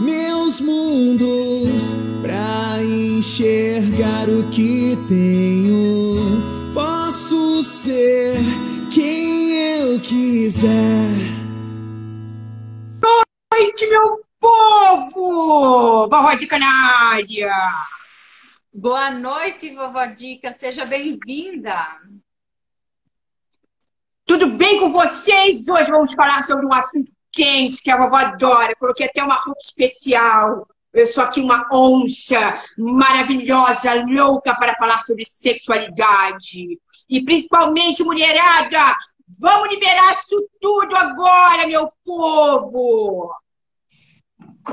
meus mundos pra enxergar o que tenho. Posso ser quem eu quiser. Boa noite, meu povo! Vovó Dica na área! Boa noite, vovó Dica, seja bem-vinda! Tudo bem com vocês? Hoje vamos falar sobre um assunto quente que a vovó adora. Coloquei até uma roupa especial. Eu sou aqui uma onça maravilhosa, louca para falar sobre sexualidade. E principalmente, mulherada, vamos liberar isso tudo agora, meu povo!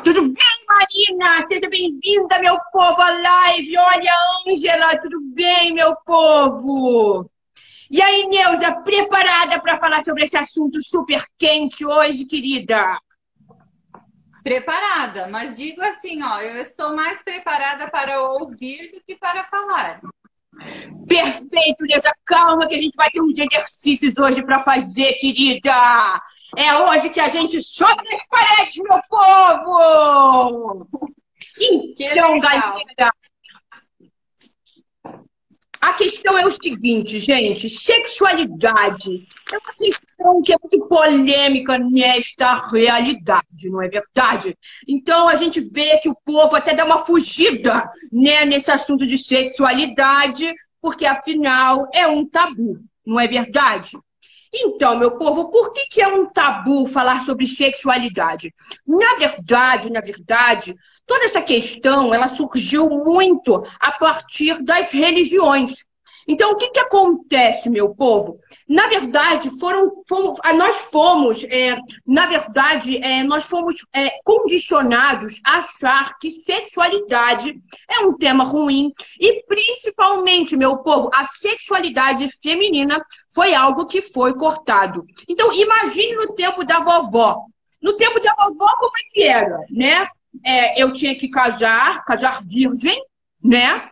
Tudo bem, Marina? Seja bem-vinda, meu povo, à live. Olha, Ângela, tudo bem, meu povo? E aí, Neuza, preparada para falar sobre esse assunto super quente hoje, querida? Preparada, mas digo assim, ó, eu estou mais preparada para ouvir do que para falar. Perfeito, Neuza. Calma que a gente vai ter uns exercícios hoje para fazer, querida. É hoje que a gente sobe as paredes, meu povo! Então, galera, a questão é o seguinte, gente: sexualidade é uma questão que é muito polêmica nesta realidade, não é verdade? Então a gente vê que o povo até dá uma fugida né, nesse assunto de sexualidade, porque afinal é um tabu, não é verdade? Então, meu povo, por que, que é um tabu falar sobre sexualidade? Na verdade, na verdade, toda essa questão ela surgiu muito a partir das religiões. Então, o que, que acontece, meu povo? Na verdade, foram, fomos, nós fomos, é, na verdade, é, nós fomos é, condicionados a achar que sexualidade é um tema ruim e, principalmente, meu povo, a sexualidade feminina foi algo que foi cortado. Então, imagine no tempo da vovó. No tempo da vovó, como é que era, né? É, eu tinha que casar, casar virgem, né?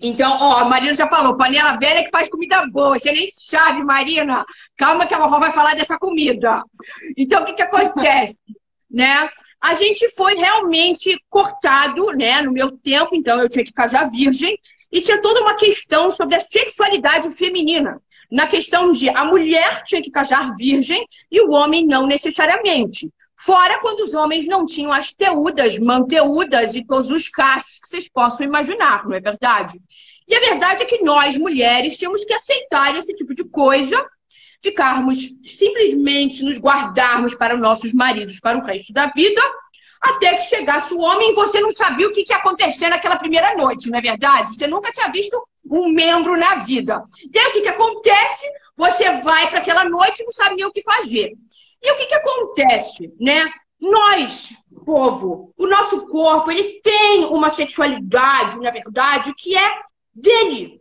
Então, ó, a Marina já falou, panela velha que faz comida boa. Você nem sabe, Marina. Calma que a vovó vai falar dessa comida. Então, o que que acontece? né? A gente foi realmente cortado, né? No meu tempo, então, eu tinha que casar virgem. E tinha toda uma questão sobre a sexualidade feminina. Na questão de a mulher tinha que casar virgem e o homem não necessariamente. Fora quando os homens não tinham as teudas, manteudas e todos os cachos que vocês possam imaginar, não é verdade? E a verdade é que nós, mulheres, temos que aceitar esse tipo de coisa, ficarmos simplesmente nos guardarmos para nossos maridos para o resto da vida, até que chegasse o homem e você não sabia o que ia acontecer naquela primeira noite, não é verdade? Você nunca tinha visto um membro na vida. E aí o que, que acontece? Você vai para aquela noite e não sabe nem o que fazer. E o que, que acontece, né? Nós, povo, o nosso corpo, ele tem uma sexualidade, na verdade, que é dele.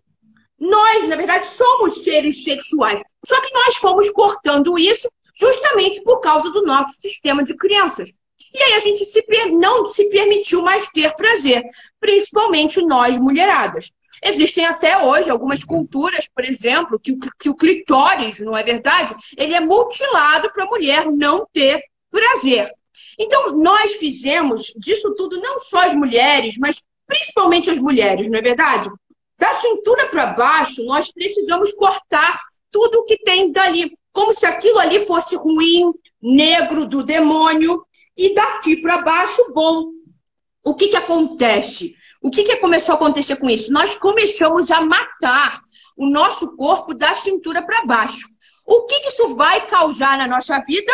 Nós, na verdade, somos seres sexuais. Só que nós fomos cortando isso justamente por causa do nosso sistema de crenças. E aí a gente se per... não se permitiu mais ter prazer, principalmente nós mulheradas. Existem até hoje algumas culturas, por exemplo, que, que o clitóris, não é verdade? Ele é mutilado para a mulher não ter prazer. Então, nós fizemos disso tudo, não só as mulheres, mas principalmente as mulheres, não é verdade? Da cintura para baixo, nós precisamos cortar tudo o que tem dali, como se aquilo ali fosse ruim, negro, do demônio, e daqui para baixo, bom. O que, que acontece? O que, que começou a acontecer com isso? Nós começamos a matar o nosso corpo da cintura para baixo. O que, que isso vai causar na nossa vida?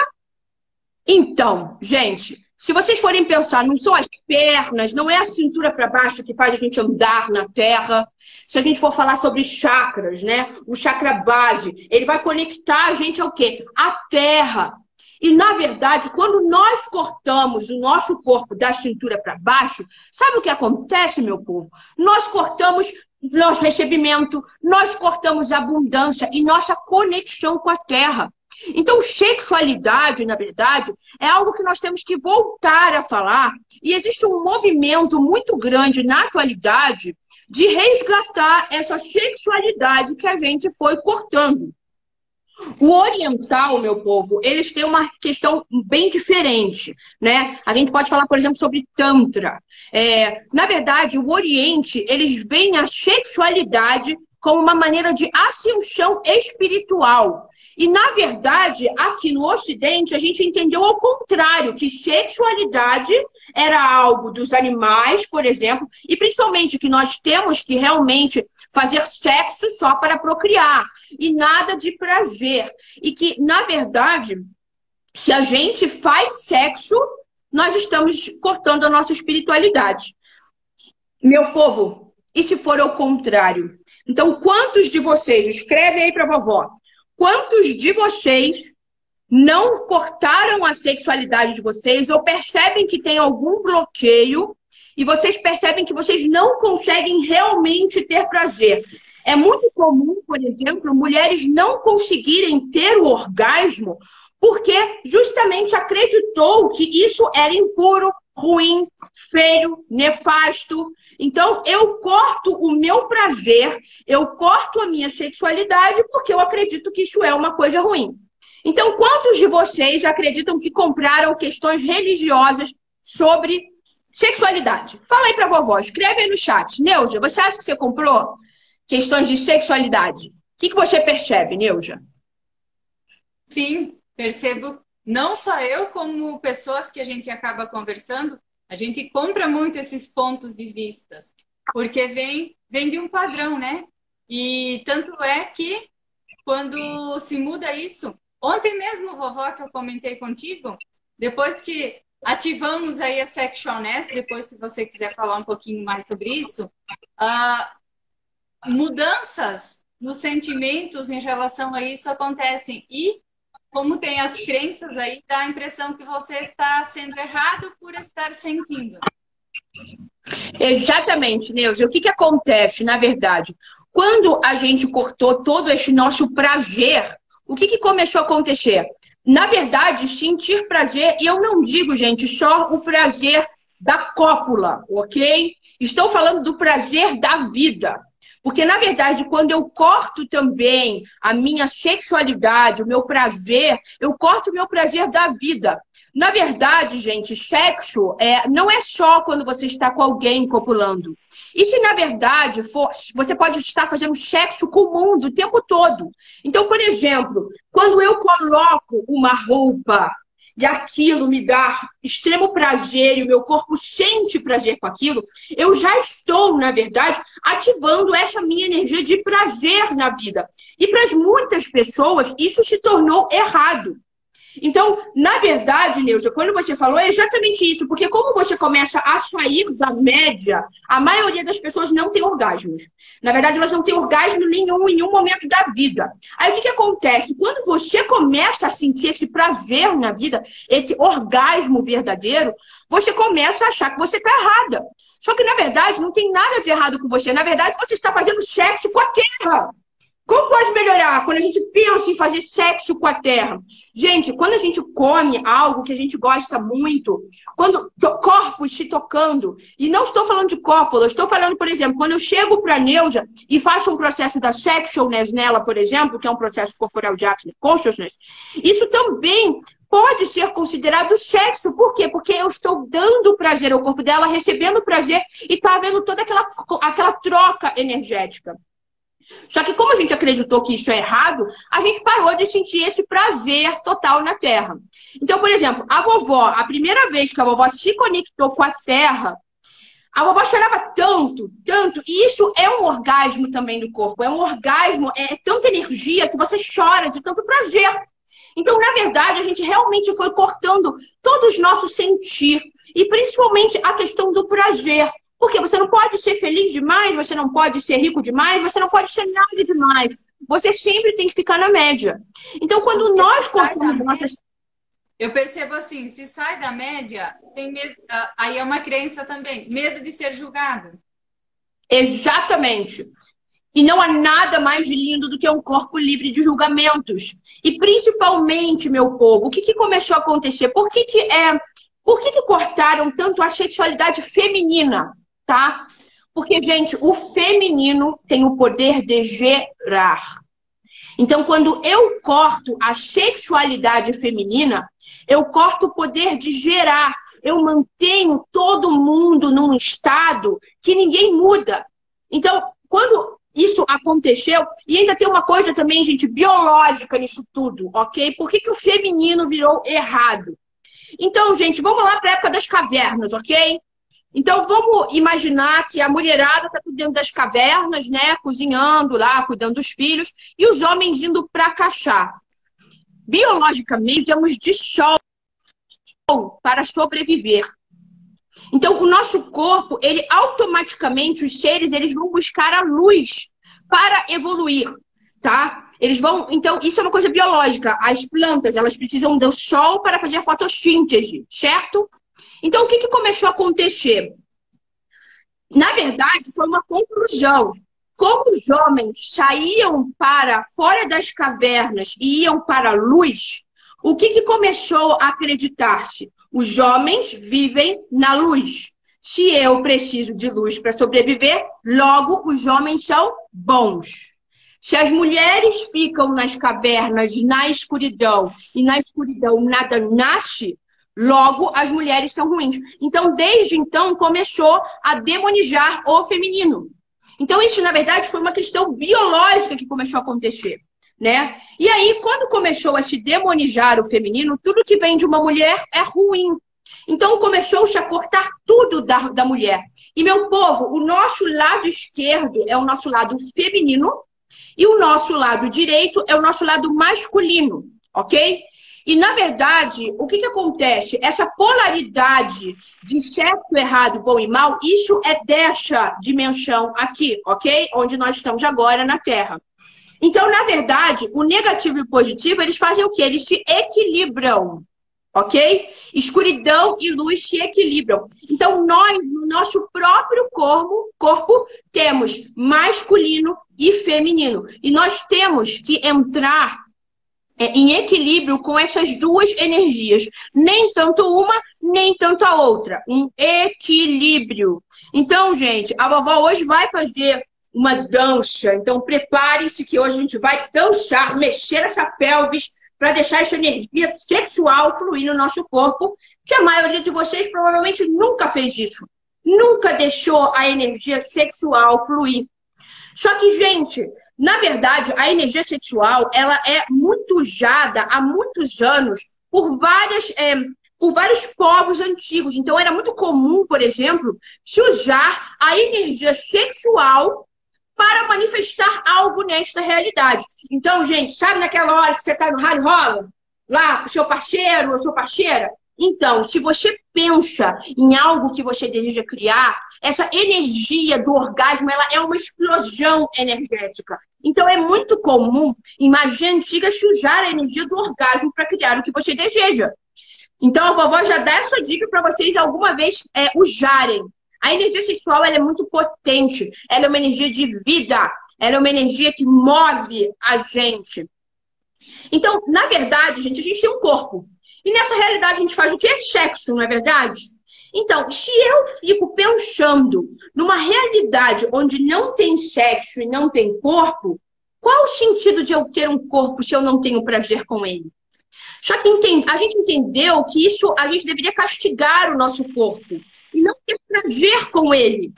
Então, gente, se vocês forem pensar, não são as pernas, não é a cintura para baixo que faz a gente andar na terra. Se a gente for falar sobre chakras, né? O chakra base, ele vai conectar a gente ao quê? À terra. E, na verdade, quando nós cortamos o nosso corpo da cintura para baixo, sabe o que acontece, meu povo? Nós cortamos nosso recebimento, nós cortamos a abundância e nossa conexão com a terra. Então, sexualidade, na verdade, é algo que nós temos que voltar a falar. E existe um movimento muito grande na atualidade de resgatar essa sexualidade que a gente foi cortando. O oriental, meu povo, eles têm uma questão bem diferente, né? A gente pode falar, por exemplo, sobre tantra. É, na verdade, o Oriente, eles veem a sexualidade como uma maneira de ascensão espiritual. E, na verdade, aqui no Ocidente, a gente entendeu ao contrário, que sexualidade era algo dos animais, por exemplo, e principalmente que nós temos que realmente fazer sexo só para procriar e nada de prazer. E que, na verdade, se a gente faz sexo, nós estamos cortando a nossa espiritualidade. Meu povo, e se for ao contrário? Então, quantos de vocês, escreve aí para vovó, quantos de vocês não cortaram a sexualidade de vocês ou percebem que tem algum bloqueio e vocês percebem que vocês não conseguem realmente ter prazer. É muito comum, por exemplo, mulheres não conseguirem ter o orgasmo porque justamente acreditou que isso era impuro, ruim, feio, nefasto. Então, eu corto o meu prazer, eu corto a minha sexualidade porque eu acredito que isso é uma coisa ruim. Então, quantos de vocês acreditam que compraram questões religiosas sobre Sexualidade. Fala aí pra vovó, escreve aí no chat. Neuja, você acha que você comprou questões de sexualidade? O que, que você percebe, Neuja? Sim, percebo. Não só eu, como pessoas que a gente acaba conversando, a gente compra muito esses pontos de vistas, porque vem, vem de um padrão, né? E tanto é que quando se muda isso, ontem mesmo, vovó, que eu comentei contigo, depois que Ativamos aí a Sectioness, depois se você quiser falar um pouquinho mais sobre isso. Uh, mudanças nos sentimentos em relação a isso acontecem. E como tem as crenças aí, dá a impressão que você está sendo errado por estar sentindo. Exatamente, Neuza. O que, que acontece, na verdade? Quando a gente cortou todo esse nosso prazer, o que, que começou a acontecer? Na verdade, sentir prazer, e eu não digo, gente, só o prazer da cópula, ok? Estou falando do prazer da vida. Porque, na verdade, quando eu corto também a minha sexualidade, o meu prazer, eu corto o meu prazer da vida. Na verdade, gente, sexo é, não é só quando você está com alguém copulando. E se na verdade for, você pode estar fazendo sexo com o mundo o tempo todo. Então, por exemplo, quando eu coloco uma roupa e aquilo me dá extremo prazer e o meu corpo sente prazer com aquilo, eu já estou, na verdade, ativando essa minha energia de prazer na vida. E para muitas pessoas, isso se tornou errado. Então, na verdade, Neuza, quando você falou, é exatamente isso, porque como você começa a sair da média, a maioria das pessoas não tem orgasmos. Na verdade, elas não têm orgasmo nenhum em nenhum momento da vida. Aí o que, que acontece? Quando você começa a sentir esse prazer na vida, esse orgasmo verdadeiro, você começa a achar que você está errada. Só que, na verdade, não tem nada de errado com você. Na verdade, você está fazendo sexo com a terra. Como pode melhorar quando a gente pensa em fazer sexo com a terra? Gente, quando a gente come algo que a gente gosta muito, quando corpos se tocando, e não estou falando de cópula, estou falando, por exemplo, quando eu chego para a Neuza e faço um processo da sexualness nela, por exemplo, que é um processo corporal de access consciousness, isso também pode ser considerado sexo. Por quê? Porque eu estou dando prazer ao corpo dela, recebendo prazer e está havendo toda aquela, aquela troca energética. Só que como a gente acreditou que isso é errado, a gente parou de sentir esse prazer total na Terra. Então, por exemplo, a vovó, a primeira vez que a vovó se conectou com a Terra, a vovó chorava tanto, tanto, e isso é um orgasmo também do corpo. É um orgasmo, é tanta energia que você chora de tanto prazer. Então, na verdade, a gente realmente foi cortando todos os nossos sentir, e principalmente a questão do prazer. Porque você não pode ser feliz demais, você não pode ser rico demais, você não pode ser nada demais. Você sempre tem que ficar na média. Então, quando nós cortamos nossas. Eu percebo assim, se sai da média, tem medo. Ah, aí é uma crença também, medo de ser julgado. Exatamente. E não há nada mais lindo do que um corpo livre de julgamentos. E principalmente, meu povo, o que, que começou a acontecer? Por que, que é. Por que, que cortaram tanto a sexualidade feminina? Tá? Porque, gente, o feminino tem o poder de gerar. Então, quando eu corto a sexualidade feminina, eu corto o poder de gerar. Eu mantenho todo mundo num estado que ninguém muda. Então, quando isso aconteceu, e ainda tem uma coisa também, gente, biológica nisso tudo, ok? Por que, que o feminino virou errado? Então, gente, vamos lá para a época das cavernas, ok? Então, vamos imaginar que a mulherada está dentro das cavernas, né? Cozinhando lá, cuidando dos filhos, e os homens indo para caçar. Biologicamente, temos de sol para sobreviver. Então, o nosso corpo, ele automaticamente, os seres, eles vão buscar a luz para evoluir, tá? Eles vão, então, isso é uma coisa biológica. As plantas, elas precisam do sol para fazer a fotossíntese, certo? Então, o que, que começou a acontecer? Na verdade, foi uma conclusão. Como os homens saíam para fora das cavernas e iam para a luz, o que, que começou a acreditar-se? Os homens vivem na luz. Se eu preciso de luz para sobreviver, logo os homens são bons. Se as mulheres ficam nas cavernas, na escuridão, e na escuridão nada nasce, logo as mulheres são ruins. Então, desde então, começou a demonizar o feminino. Então, isso, na verdade, foi uma questão biológica que começou a acontecer né? E aí, quando começou a se demonizar o feminino, tudo que vem de uma mulher é ruim. Então começou-se a cortar tudo da, da mulher. E meu povo, o nosso lado esquerdo é o nosso lado feminino e o nosso lado direito é o nosso lado masculino, ok? E na verdade, o que, que acontece? Essa polaridade de certo, errado, bom e mal, isso é dessa dimensão aqui, ok? Onde nós estamos agora na Terra. Então, na verdade, o negativo e o positivo, eles fazem o quê? Eles se equilibram, ok? Escuridão e luz se equilibram. Então, nós, no nosso próprio corpo, corpo temos masculino e feminino. E nós temos que entrar em equilíbrio com essas duas energias. Nem tanto uma, nem tanto a outra. Um equilíbrio. Então, gente, a vovó hoje vai fazer uma dança. Então, preparem-se que hoje a gente vai dançar, mexer essa pelvis para deixar essa energia sexual fluir no nosso corpo, que a maioria de vocês provavelmente nunca fez isso. Nunca deixou a energia sexual fluir. Só que, gente, na verdade, a energia sexual ela é muito usada há muitos anos por várias. É, por vários povos antigos. Então, era muito comum, por exemplo, se usar a energia sexual para manifestar algo nesta realidade. Então, gente, sabe naquela hora que você está no rádio rola? Lá com o seu parceiro ou sua parceira? Então, se você pensa em algo que você deseja criar, essa energia do orgasmo ela é uma explosão energética. Então, é muito comum, em magia antiga, sujar a energia do orgasmo para criar o que você deseja. Então, a vovó já dá essa dica para vocês alguma vez é, usarem. A energia sexual é muito potente, ela é uma energia de vida, ela é uma energia que move a gente. Então, na verdade, gente, a gente tem um corpo. E nessa realidade a gente faz o quê? Sexo, não é verdade? Então, se eu fico pensando numa realidade onde não tem sexo e não tem corpo, qual o sentido de eu ter um corpo se eu não tenho prazer com ele? Só que a gente entendeu que isso a gente deveria castigar o nosso corpo e não ter prazer com ele.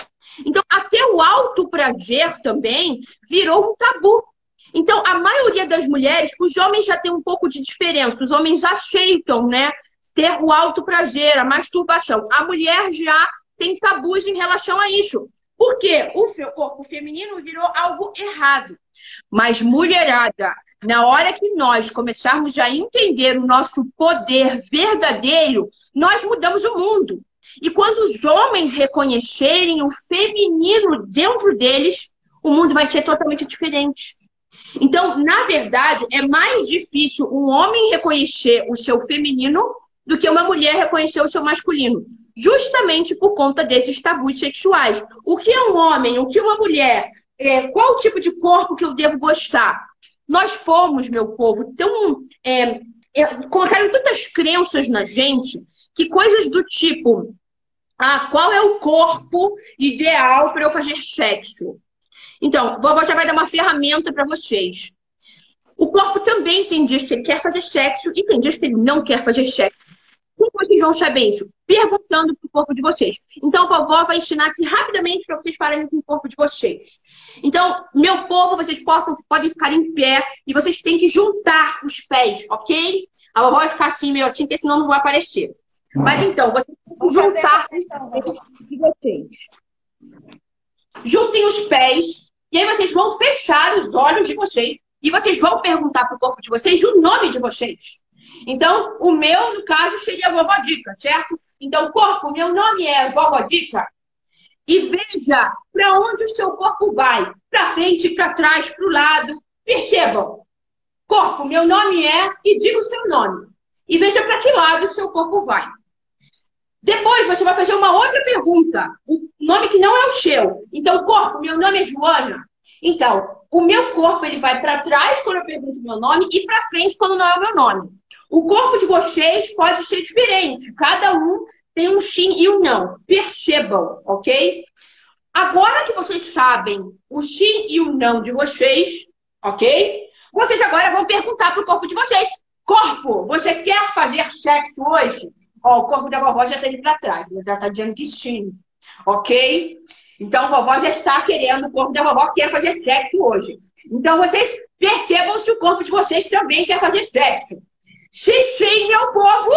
Então, até o alto prazer também virou um tabu. Então, a maioria das mulheres, os homens já têm um pouco de diferença. Os homens aceitam, né? Ter o alto prazer, a masturbação. A mulher já tem tabus em relação a isso. Por quê? O corpo feminino virou algo errado. Mas mulherada, na hora que nós começarmos a entender o nosso poder verdadeiro, nós mudamos o mundo. E quando os homens reconhecerem o feminino dentro deles, o mundo vai ser totalmente diferente. Então, na verdade, é mais difícil um homem reconhecer o seu feminino do que uma mulher reconhecer o seu masculino. Justamente por conta desses tabus sexuais. O que é um homem? O que é uma mulher? É, qual tipo de corpo que eu devo gostar? Nós fomos, meu povo, tão. É, é, colocaram tantas crenças na gente que coisas do tipo. Ah, qual é o corpo ideal para eu fazer sexo? Então, vovó já vai dar uma ferramenta para vocês. O corpo também tem dias que ele quer fazer sexo e tem dias que ele não quer fazer sexo. Como vocês vão saber isso? Perguntando para o corpo de vocês. Então, a vovó vai ensinar aqui rapidamente para vocês falarem com o corpo de vocês. Então, meu povo, vocês possam, podem ficar em pé e vocês têm que juntar os pés, ok? A vovó vai ficar assim, meio assim, porque senão não vai aparecer. Mas então, vocês vão juntar os pés de vocês. Juntem os pés e aí vocês vão fechar os olhos de vocês e vocês vão perguntar para o corpo de vocês o nome de vocês. Então, o meu, no caso, seria Vovó Dica, certo? Então, corpo, meu nome é Vovó Dica. E veja para onde o seu corpo vai. Para frente, para trás, para o lado. Percebam. Corpo, meu nome é, e diga o seu nome. E veja para que lado o seu corpo vai. Depois você vai fazer uma outra pergunta. O nome que não é o seu. Então, corpo, meu nome é Joana. Então, o meu corpo ele vai para trás quando eu pergunto meu nome e para frente quando não é o meu nome. O corpo de vocês pode ser diferente. Cada um tem um sim e um não. Percebam, ok? Agora que vocês sabem o sim e o não de vocês, ok? Vocês agora vão perguntar para o corpo de vocês. Corpo, você quer fazer sexo hoje? Ó, o corpo da vovó já está indo para trás. Já está dizendo que sim. Ok? Então, a vovó já está querendo, o corpo da vovó quer fazer sexo hoje. Então, vocês percebam se o corpo de vocês também quer fazer sexo. Se sim, meu povo,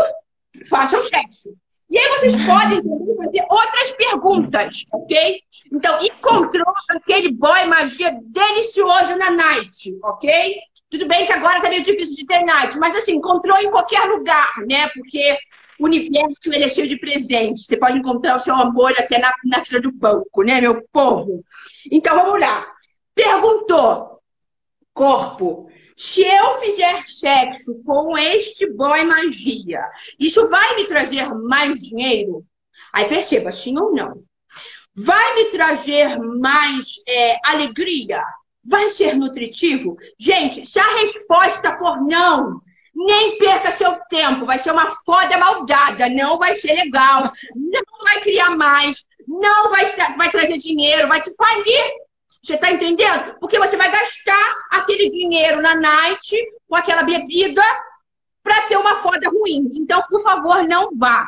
façam sexo. E aí vocês podem fazer outras perguntas, ok? Então, encontrou aquele boy magia delicioso na night, ok? Tudo bem que agora tá meio difícil de ter night, mas assim, encontrou em qualquer lugar, né? Porque o universo ele é cheio de presentes. Você pode encontrar o seu amor até na, na fila do banco, né, meu povo? Então, vamos lá. Perguntou, corpo, se eu fizer sexo com este boy magia, isso vai me trazer mais dinheiro? Aí perceba, sim ou não. Vai me trazer mais é, alegria? Vai ser nutritivo? Gente, se a resposta for não, nem perca seu tempo. Vai ser uma foda maldada. Não vai ser legal. Não vai criar mais. Não vai, ser, vai trazer dinheiro. Vai te falir. Você está entendendo? Porque você vai gastar aquele dinheiro na night com aquela bebida para ter uma foda ruim. Então, por favor, não vá.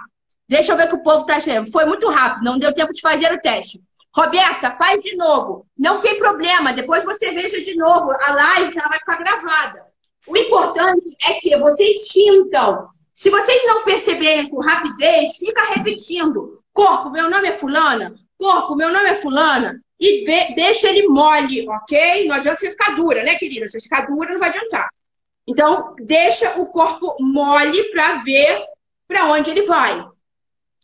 Deixa eu ver o que o povo está escrevendo. Foi muito rápido, não deu tempo de fazer o teste. Roberta, faz de novo. Não tem problema, depois você veja de novo a live, ela vai ficar gravada. O importante é que vocês sintam. Se vocês não perceberem com rapidez, fica repetindo. Corpo, meu nome é fulana. Corpo, meu nome é fulana e vê, deixa ele mole, ok? Não adianta você ficar dura, né, querida? Se você ficar dura, não vai adiantar. Então, deixa o corpo mole para ver para onde ele vai.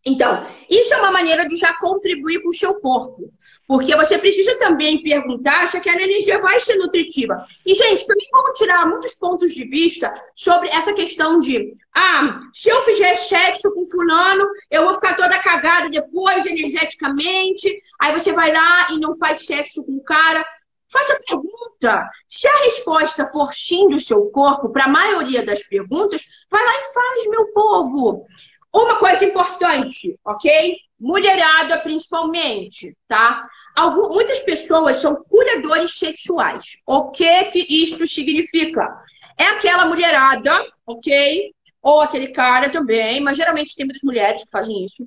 Então, isso é uma maneira de já contribuir com o seu corpo. Porque você precisa também perguntar se aquela energia vai ser nutritiva. E, gente, também vamos tirar muitos pontos de vista sobre essa questão de: ah, se eu fizer sexo com fulano, eu vou ficar toda cagada depois, energeticamente. Aí você vai lá e não faz sexo com o cara. Faça a pergunta. Se a resposta for sim do seu corpo, para a maioria das perguntas, vai lá e faz, meu povo. Uma coisa importante, ok? Mulherada, principalmente, tá? Algum, muitas pessoas são curadores sexuais. O que que isto significa? É aquela mulherada, ok? Ou aquele cara também, mas geralmente tem muitas mulheres que fazem isso.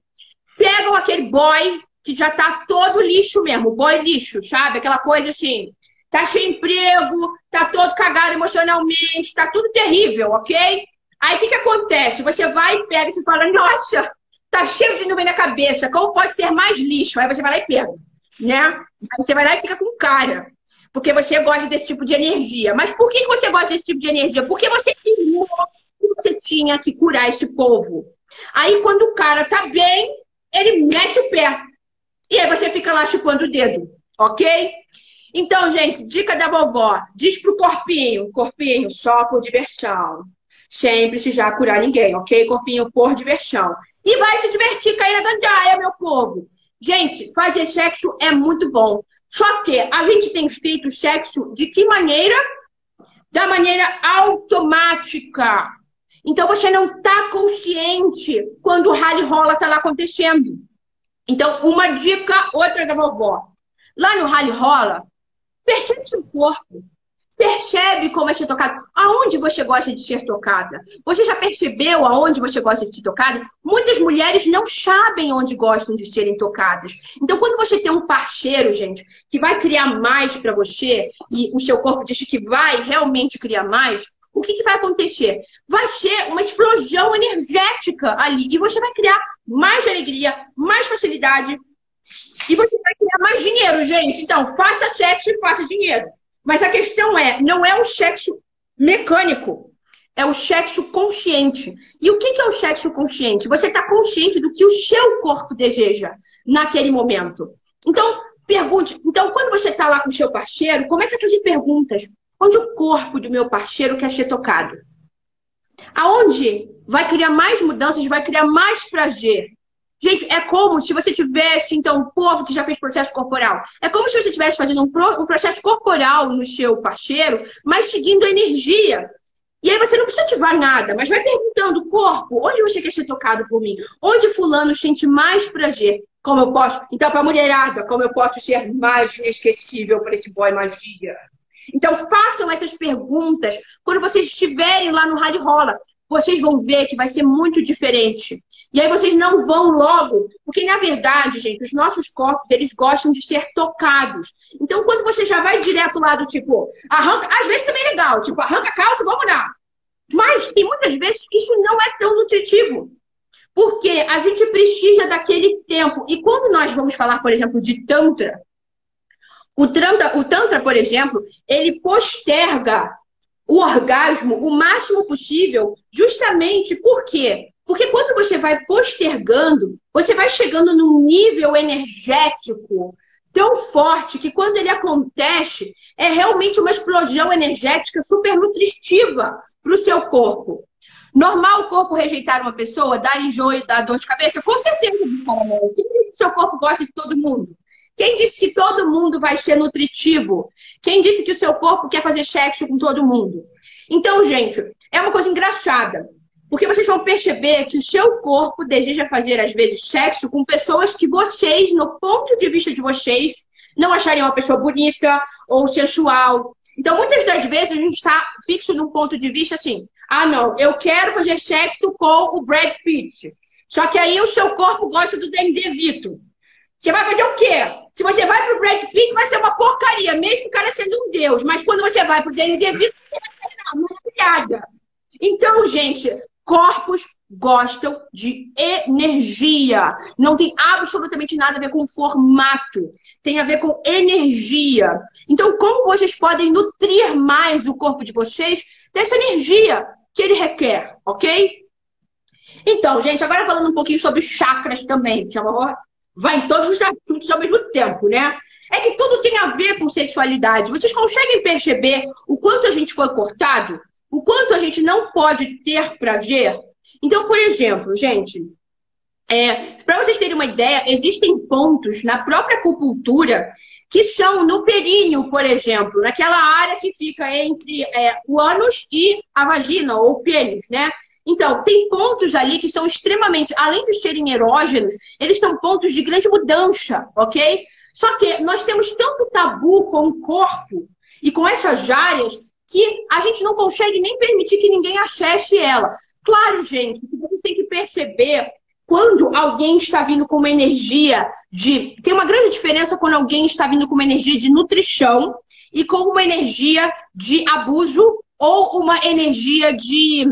Pegam aquele boy que já tá todo lixo mesmo, boy lixo, sabe? Aquela coisa assim, tá sem emprego, tá todo cagado emocionalmente, tá tudo terrível, ok? Aí o que, que acontece? Você vai e pega e se fala, nossa, tá cheio de nuvem na cabeça, como pode ser mais lixo? Aí você vai lá e pega, né? Aí você vai lá e fica com cara. Porque você gosta desse tipo de energia. Mas por que você gosta desse tipo de energia? Porque você que você tinha que curar esse povo. Aí quando o cara tá bem, ele mete o pé. E aí você fica lá chupando o dedo, ok? Então, gente, dica da vovó. Diz pro corpinho, corpinho, só por diversão sem precisar curar ninguém, ok? Corpinho por diversão. E vai se divertir, cair na gandaia, meu povo. Gente, fazer sexo é muito bom. Só que a gente tem feito sexo de que maneira? Da maneira automática. Então você não está consciente quando o rally rola está lá acontecendo. Então, uma dica, outra da vovó. Lá no rally rola, percebe seu corpo. Percebe como é ser tocado. Aonde você gosta de ser tocada? Você já percebeu aonde você gosta de ser tocada? Muitas mulheres não sabem onde gostam de serem tocadas. Então, quando você tem um parceiro, gente, que vai criar mais para você e o seu corpo diz que vai realmente criar mais, o que, que vai acontecer? Vai ser uma explosão energética ali e você vai criar mais alegria, mais facilidade e você vai criar mais dinheiro, gente. Então, faça sexo e faça dinheiro. Mas a questão é, não é o sexo mecânico, é o sexo consciente. E o que é o sexo consciente? Você está consciente do que o seu corpo deseja naquele momento. Então, pergunte. Então, quando você está lá com o seu parceiro, comece a fazer perguntas. Onde o corpo do meu parceiro quer ser tocado? Aonde vai criar mais mudanças, vai criar mais prazer? Gente, é como se você tivesse, então, um povo que já fez processo corporal. É como se você estivesse fazendo um, pro, um processo corporal no seu parceiro, mas seguindo a energia. E aí você não precisa ativar nada, mas vai perguntando, corpo, onde você quer ser tocado por mim? Onde fulano sente mais prazer? Como eu posso? Então, para mulherada, como eu posso ser mais inesquecível para esse boy magia? Então, façam essas perguntas quando vocês estiverem lá no Rally Rola vocês vão ver que vai ser muito diferente. E aí vocês não vão logo, porque na verdade, gente, os nossos corpos, eles gostam de ser tocados. Então, quando você já vai direto lá do tipo, arranca, às vezes também é legal, tipo, arranca a calça, vamos lá. Mas tem muitas vezes que isso não é tão nutritivo. Porque a gente precisa daquele tempo. E quando nós vamos falar, por exemplo, de Tantra, o Tantra, o tantra por exemplo, ele posterga o orgasmo o máximo possível, justamente por quê? Porque quando você vai postergando, você vai chegando num nível energético tão forte que quando ele acontece, é realmente uma explosão energética super nutritiva para o seu corpo. Normal o corpo rejeitar uma pessoa, dar enjoo, dar dor de cabeça? Com certeza, que seu corpo gosta de todo mundo? Quem disse que todo mundo vai ser nutritivo? Quem disse que o seu corpo quer fazer sexo com todo mundo? Então, gente, é uma coisa engraçada. Porque vocês vão perceber que o seu corpo deseja fazer, às vezes, sexo com pessoas que vocês, no ponto de vista de vocês, não achariam uma pessoa bonita ou sensual. Então, muitas das vezes, a gente está fixo num ponto de vista assim: ah, não, eu quero fazer sexo com o Brad Pitt. Só que aí o seu corpo gosta do Danny DeVito. Você vai fazer o quê? Se você vai pro Brad Pitt, vai ser uma porcaria, mesmo o cara sendo um deus. Mas quando você vai pro Danny DeVito, você vai ser maravilhada. Então, gente, corpos gostam de energia. Não tem absolutamente nada a ver com formato. Tem a ver com energia. Então, como vocês podem nutrir mais o corpo de vocês dessa energia que ele requer, ok? Então, gente, agora falando um pouquinho sobre chakras também, que é uma vai em todos os assuntos ao mesmo tempo, né? É que tudo tem a ver com sexualidade. Vocês conseguem perceber o quanto a gente foi cortado? O quanto a gente não pode ter prazer? Então, por exemplo, gente, é, para vocês terem uma ideia, existem pontos na própria acupuntura que são no períneo, por exemplo, naquela área que fica entre é, o ânus e a vagina, ou pênis, né? Então, tem pontos ali que são extremamente, além de serem erógenos, eles são pontos de grande mudança, ok? Só que nós temos tanto tabu com o corpo e com essas áreas que a gente não consegue nem permitir que ninguém acesse ela. Claro, gente, que vocês têm que perceber quando alguém está vindo com uma energia de. Tem uma grande diferença quando alguém está vindo com uma energia de nutrição e com uma energia de abuso ou uma energia de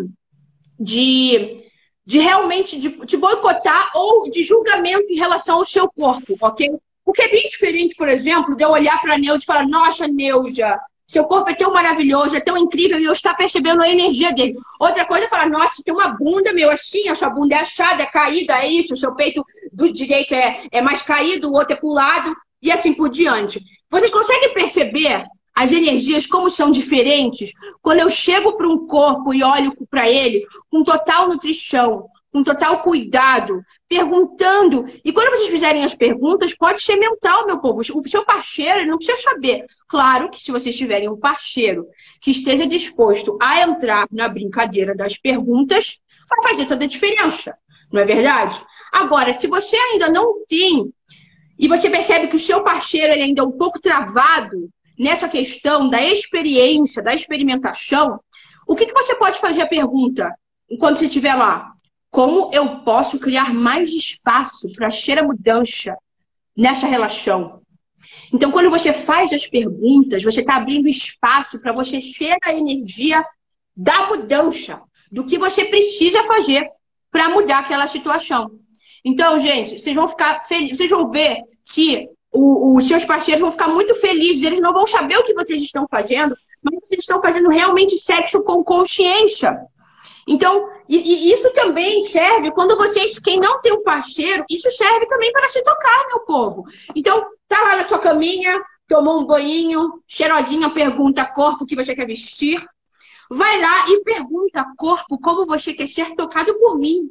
de, de realmente de, de boicotar ou de julgamento em relação ao seu corpo, ok? Porque é bem diferente, por exemplo, de eu olhar para a Neuza e falar, nossa, Neuza, seu corpo é tão maravilhoso, é tão incrível, e eu estar percebendo a energia dele. Outra coisa é falar, nossa, tem uma bunda, meu, assim, a sua bunda é achada, é caída, é isso, o seu peito do direito é, é mais caído, o outro é pro lado, e assim por diante. Vocês conseguem perceber as energias como são diferentes quando eu chego para um corpo e olho para ele com total nutrição, com total cuidado, perguntando. E quando vocês fizerem as perguntas, pode ser mental, meu povo. O seu parceiro não precisa saber. Claro que se vocês tiverem um parceiro que esteja disposto a entrar na brincadeira das perguntas, vai fazer toda a diferença. Não é verdade? Agora, se você ainda não tem e você percebe que o seu parceiro ele ainda é um pouco travado nessa questão da experiência, da experimentação, o que, que você pode fazer a pergunta enquanto você estiver lá? Como eu posso criar mais espaço para cheira mudança nessa relação? Então, quando você faz as perguntas, você está abrindo espaço para você cheirar a energia da mudança, do que você precisa fazer para mudar aquela situação. Então, gente, vocês vão ficar felizes, vocês vão ver que os seus parceiros vão ficar muito felizes, eles não vão saber o que vocês estão fazendo, mas vocês estão fazendo realmente sexo com consciência. Então, e, e, isso também serve quando vocês, quem não tem um parceiro, isso serve também para se tocar, meu povo. Então, tá lá na sua caminha, tomou um banho, cheirosinha, pergunta corpo que você quer vestir. Vai lá e pergunta corpo como você quer ser tocado por mim.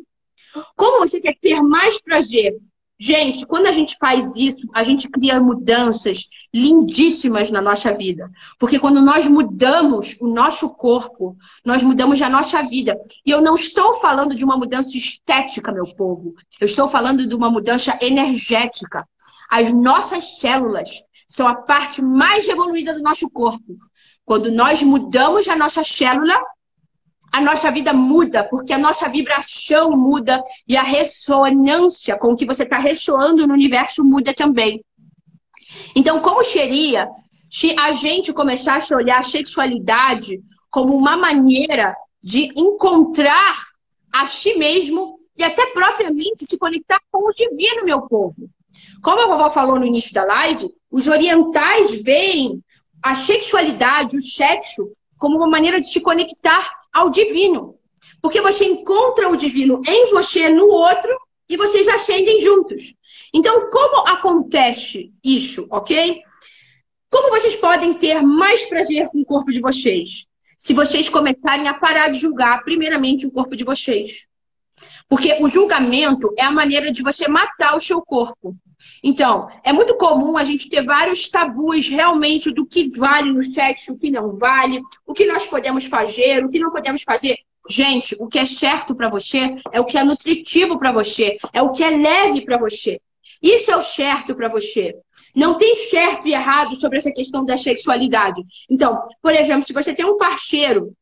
Como você quer ter mais prazer? Gente, quando a gente faz isso, a gente cria mudanças lindíssimas na nossa vida. Porque quando nós mudamos o nosso corpo, nós mudamos a nossa vida. E eu não estou falando de uma mudança estética, meu povo. Eu estou falando de uma mudança energética. As nossas células são a parte mais evoluída do nosso corpo. Quando nós mudamos a nossa célula, a nossa vida muda, porque a nossa vibração muda e a ressonância com que você está ressoando no universo muda também. Então, como seria se a gente começasse a olhar a sexualidade como uma maneira de encontrar a si mesmo e até propriamente se conectar com o divino, meu povo? Como a vovó falou no início da live, os orientais veem a sexualidade, o sexo, como uma maneira de se conectar ao divino. Porque você encontra o divino em você, no outro, e vocês ascendem juntos. Então, como acontece isso, ok? Como vocês podem ter mais prazer com o corpo de vocês? Se vocês começarem a parar de julgar, primeiramente, o corpo de vocês. Porque o julgamento é a maneira de você matar o seu corpo. Então, é muito comum a gente ter vários tabus realmente do que vale no sexo, o que não vale, o que nós podemos fazer, o que não podemos fazer. Gente, o que é certo para você é o que é nutritivo para você, é o que é leve para você. Isso é o certo para você. Não tem certo e errado sobre essa questão da sexualidade. Então, por exemplo, se você tem um parceiro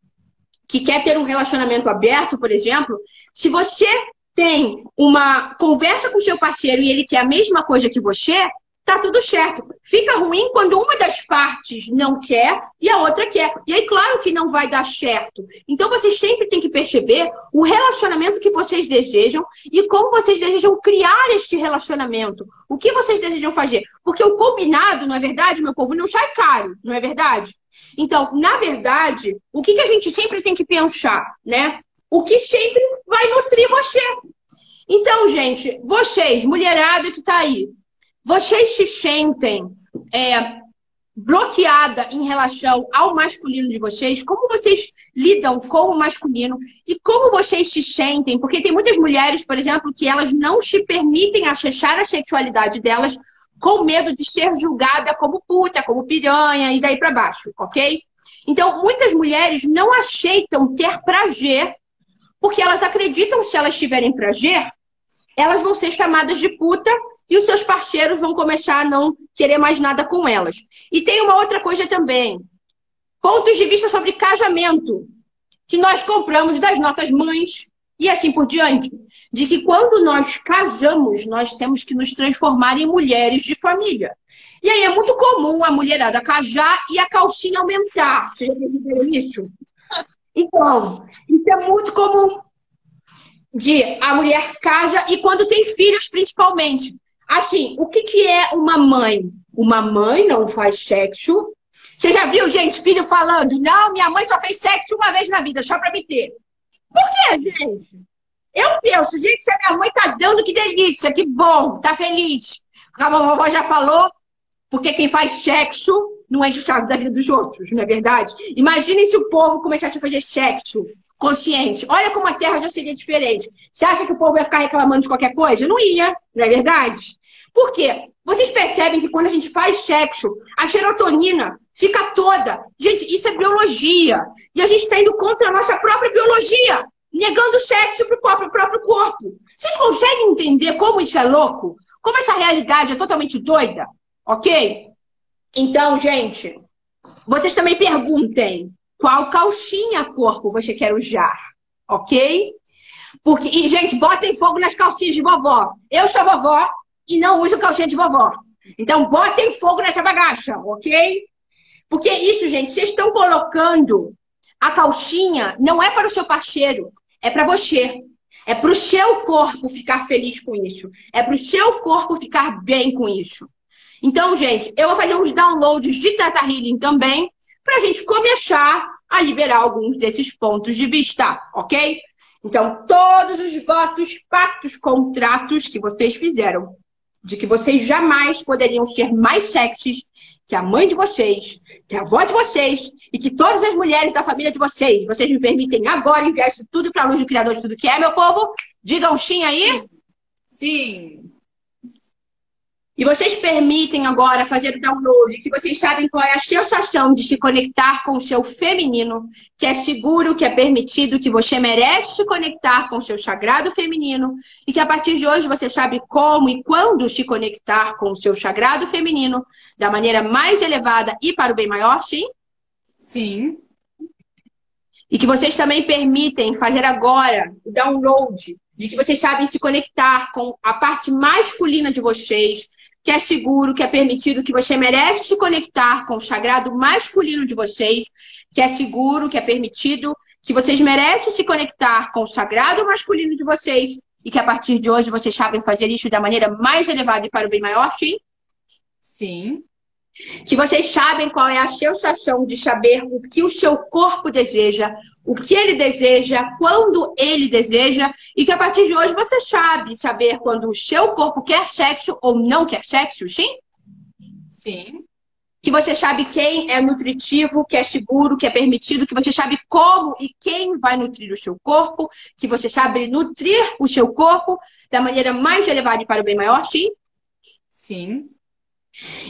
que quer ter um relacionamento aberto, por exemplo, se você tem uma conversa com o seu parceiro e ele quer a mesma coisa que você, tá tudo certo. Fica ruim quando uma das partes não quer e a outra quer. E aí, claro que não vai dar certo. Então, vocês sempre têm que perceber o relacionamento que vocês desejam e como vocês desejam criar este relacionamento. O que vocês desejam fazer? Porque o combinado, não é verdade, meu povo, não sai caro, não é verdade? Então, na verdade, o que, que a gente sempre tem que pensar, né? O que sempre vai nutrir você. Então, gente, vocês, mulherada que está aí, vocês se sentem é, bloqueada em relação ao masculino de vocês? Como vocês lidam com o masculino? E como vocês se sentem? Porque tem muitas mulheres, por exemplo, que elas não se permitem acessar a sexualidade delas com medo de ser julgada como puta, como piranha e daí para baixo, ok? Então, muitas mulheres não aceitam ter prazer porque elas acreditam que se elas tiverem prazer, elas vão ser chamadas de puta e os seus parceiros vão começar a não querer mais nada com elas. E tem uma outra coisa também. Pontos de vista sobre casamento que nós compramos das nossas mães e assim por diante. De que quando nós casamos, nós temos que nos transformar em mulheres de família. E aí é muito comum a mulherada casar e a calcinha aumentar. Vocês já perceberam isso? Então, isso é muito comum de a mulher casa e quando tem filhos, principalmente. Assim, o que, que é uma mãe? Uma mãe não faz sexo. Você já viu, gente, filho falando? Não, minha mãe só fez sexo uma vez na vida, só pra me ter. Por quê, gente? Eu penso, gente, se a minha mãe tá dando, que delícia, que bom, tá feliz. A vovó já falou, porque quem faz sexo não é estado da vida dos outros, não é verdade? Imaginem se o povo começasse a fazer sexo consciente. Olha como a Terra já seria diferente. Você acha que o povo ia ficar reclamando de qualquer coisa? Não ia, não é verdade? Por quê? Vocês percebem que quando a gente faz sexo, a serotonina fica toda. Gente, isso é biologia. E a gente está indo contra a nossa própria biologia, negando sexo para o próprio, próprio corpo. Vocês conseguem entender como isso é louco? Como essa realidade é totalmente doida? Ok? Então, gente, vocês também perguntem qual calcinha corpo você quer usar, ok? Porque, e, gente, botem fogo nas calcinhas de vovó. Eu sou vovó e não uso calcinha de vovó. Então, botem fogo nessa bagaça, ok? Porque isso, gente, vocês estão colocando a calcinha, não é para o seu parceiro, é para você. É para o seu corpo ficar feliz com isso. É para o seu corpo ficar bem com isso. Então, gente, eu vou fazer uns downloads de Tata Healing também, para a gente começar a liberar alguns desses pontos de vista, ok? Então, todos os votos, pactos, contratos que vocês fizeram, de que vocês jamais poderiam ser mais sexys que a mãe de vocês, que a avó de vocês e que todas as mulheres da família de vocês, vocês me permitem agora enviar isso tudo para a luz do Criador de tudo que é, meu povo? Digam sim aí. Sim. E vocês permitem agora fazer o download, que vocês sabem qual é a sensação de se conectar com o seu feminino, que é seguro, que é permitido, que você merece se conectar com o seu sagrado feminino, e que a partir de hoje você sabe como e quando se conectar com o seu sagrado feminino da maneira mais elevada e para o bem maior, sim? Sim. E que vocês também permitem fazer agora o download de que vocês sabem se conectar com a parte masculina de vocês, que é seguro, que é permitido, que você merece se conectar com o sagrado masculino de vocês, que é seguro, que é permitido, que vocês merecem se conectar com o sagrado masculino de vocês e que a partir de hoje vocês sabem fazer isso da maneira mais elevada e para o bem maior, sim? Sim que vocês sabem qual é a sensação de saber o que o seu corpo deseja, o que ele deseja, quando ele deseja, e que a partir de hoje você sabe saber quando o seu corpo quer sexo ou não quer sexo, sim? Sim. Que você sabe quem é nutritivo, que é seguro, que é permitido, que você sabe como e quem vai nutrir o seu corpo, que você sabe nutrir o seu corpo da maneira mais elevada e para o bem maior, sim? Sim.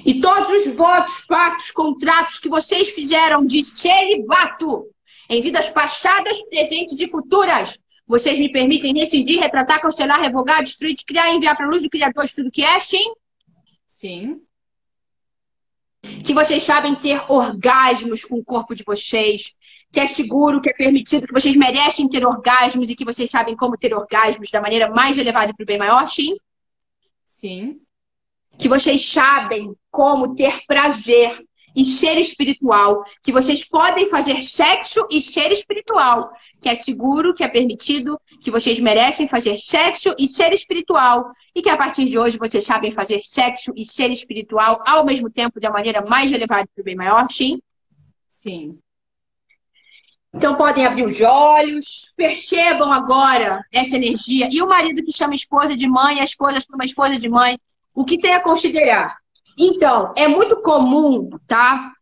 E todos os votos, pactos, contratos que vocês fizeram de celibato em vidas passadas, presentes e futuras, vocês me permitem rescindir, retratar, cancelar, revogar, destruir, criar e enviar para a luz do Criador de tudo que é, sim? Sim. Que vocês sabem ter orgasmos com o corpo de vocês, que é seguro, que é permitido, que vocês merecem ter orgasmos e que vocês sabem como ter orgasmos da maneira mais elevada para o bem maior, sim? Sim que vocês sabem como ter prazer e ser espiritual, que vocês podem fazer sexo e ser espiritual, que é seguro, que é permitido, que vocês merecem fazer sexo e ser espiritual, e que a partir de hoje vocês sabem fazer sexo e ser espiritual ao mesmo tempo da maneira mais elevada para o bem maior, sim? Sim. Então podem abrir os olhos, percebam agora essa energia. E o marido que chama a esposa de mãe, a esposa chama a esposa de mãe, o que tem a considerar? Então, é muito comum, tá?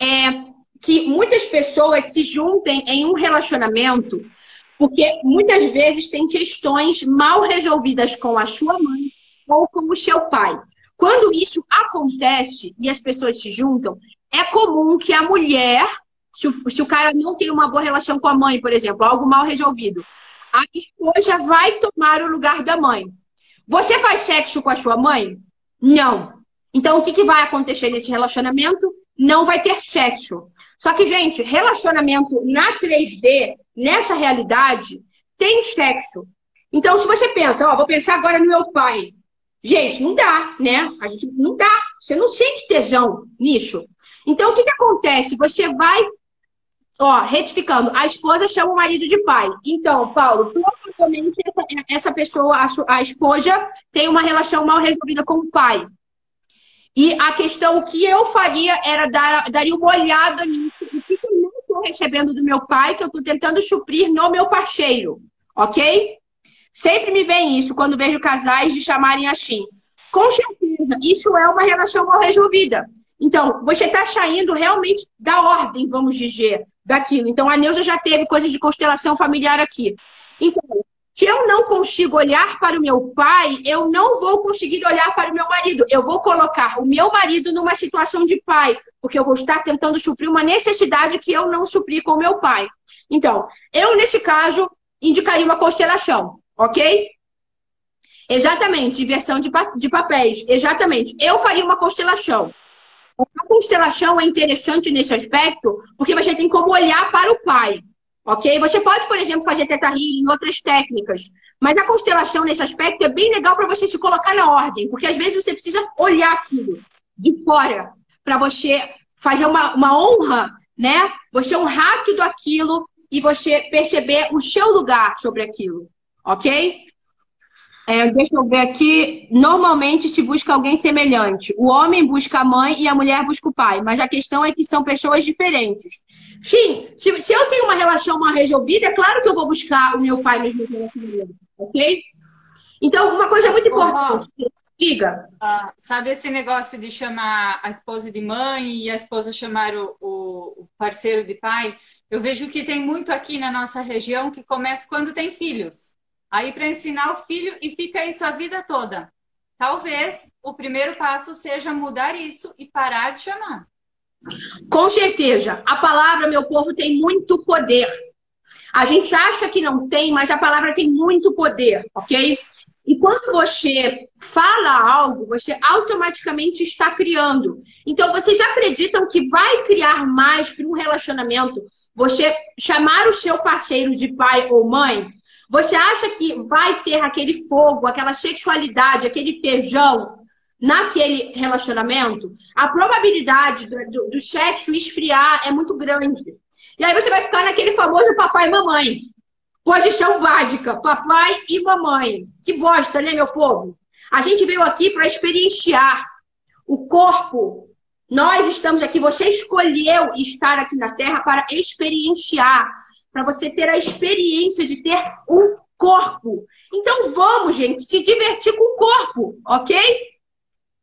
É que muitas pessoas se juntem em um relacionamento porque muitas vezes tem questões mal resolvidas com a sua mãe ou com o seu pai. Quando isso acontece e as pessoas se juntam, é comum que a mulher, se o, se o cara não tem uma boa relação com a mãe, por exemplo, algo mal resolvido, a esposa vai tomar o lugar da mãe. Você faz sexo com a sua mãe? Não. Então, o que, que vai acontecer nesse relacionamento? Não vai ter sexo. Só que, gente, relacionamento na 3D, nessa realidade, tem sexo. Então, se você pensa, ó, vou pensar agora no meu pai. Gente, não dá, né? A gente não dá. Você não sente tesão nisso. Então, o que, que acontece? Você vai Ó, retificando, a esposa chama o marido de pai. Então, Paulo, provavelmente essa, essa pessoa, a, a esposa, tem uma relação mal resolvida com o pai. E a questão, o que eu faria era dar daria uma olhada nisso. O que eu não estou recebendo do meu pai, que eu estou tentando suprir no meu parceiro. Ok? Sempre me vem isso quando vejo casais de chamarem assim. Com certeza, isso é uma relação mal resolvida. Então, você está saindo realmente da ordem, vamos dizer daquilo. Então, a Neuza já teve coisas de constelação familiar aqui. Então, se eu não consigo olhar para o meu pai, eu não vou conseguir olhar para o meu marido. Eu vou colocar o meu marido numa situação de pai, porque eu vou estar tentando suprir uma necessidade que eu não supri com o meu pai. Então, eu, nesse caso, indicaria uma constelação, ok? Exatamente, inversão de, de papéis. Exatamente. Eu faria uma constelação. A constelação é interessante nesse aspecto, porque você tem como olhar para o pai. Ok? Você pode, por exemplo, fazer teta em outras técnicas, mas a constelação nesse aspecto é bem legal para você se colocar na ordem, porque às vezes você precisa olhar aquilo de fora para você fazer uma, uma honra, né? Você honrar tudo aquilo e você perceber o seu lugar sobre aquilo, ok? É, deixa eu ver aqui. Normalmente se busca alguém semelhante. O homem busca a mãe e a mulher busca o pai. Mas a questão é que são pessoas diferentes. Sim, se, se eu tenho uma relação mal resolvida, é claro que eu vou buscar o meu pai mesmo relacionamento. Ok? Então, uma coisa muito importante. Diga. Ah, sabe esse negócio de chamar a esposa de mãe e a esposa chamar o, o parceiro de pai? Eu vejo que tem muito aqui na nossa região que começa quando tem filhos. Aí para ensinar o filho e fica isso a vida toda. Talvez o primeiro passo seja mudar isso e parar de chamar. Com certeza. A palavra, meu povo, tem muito poder. A gente acha que não tem, mas a palavra tem muito poder, ok? E quando você fala algo, você automaticamente está criando. Então, vocês acreditam que vai criar mais para um relacionamento você chamar o seu parceiro de pai ou mãe? Você acha que vai ter aquele fogo, aquela sexualidade, aquele tejão naquele relacionamento? A probabilidade do, do, do sexo esfriar é muito grande. E aí você vai ficar naquele famoso papai e mamãe. Posição básica, papai e mamãe. Que bosta, né, meu povo? A gente veio aqui para experienciar o corpo. Nós estamos aqui, você escolheu estar aqui na Terra para experienciar para você ter a experiência de ter um corpo. Então vamos, gente, se divertir com o corpo, ok?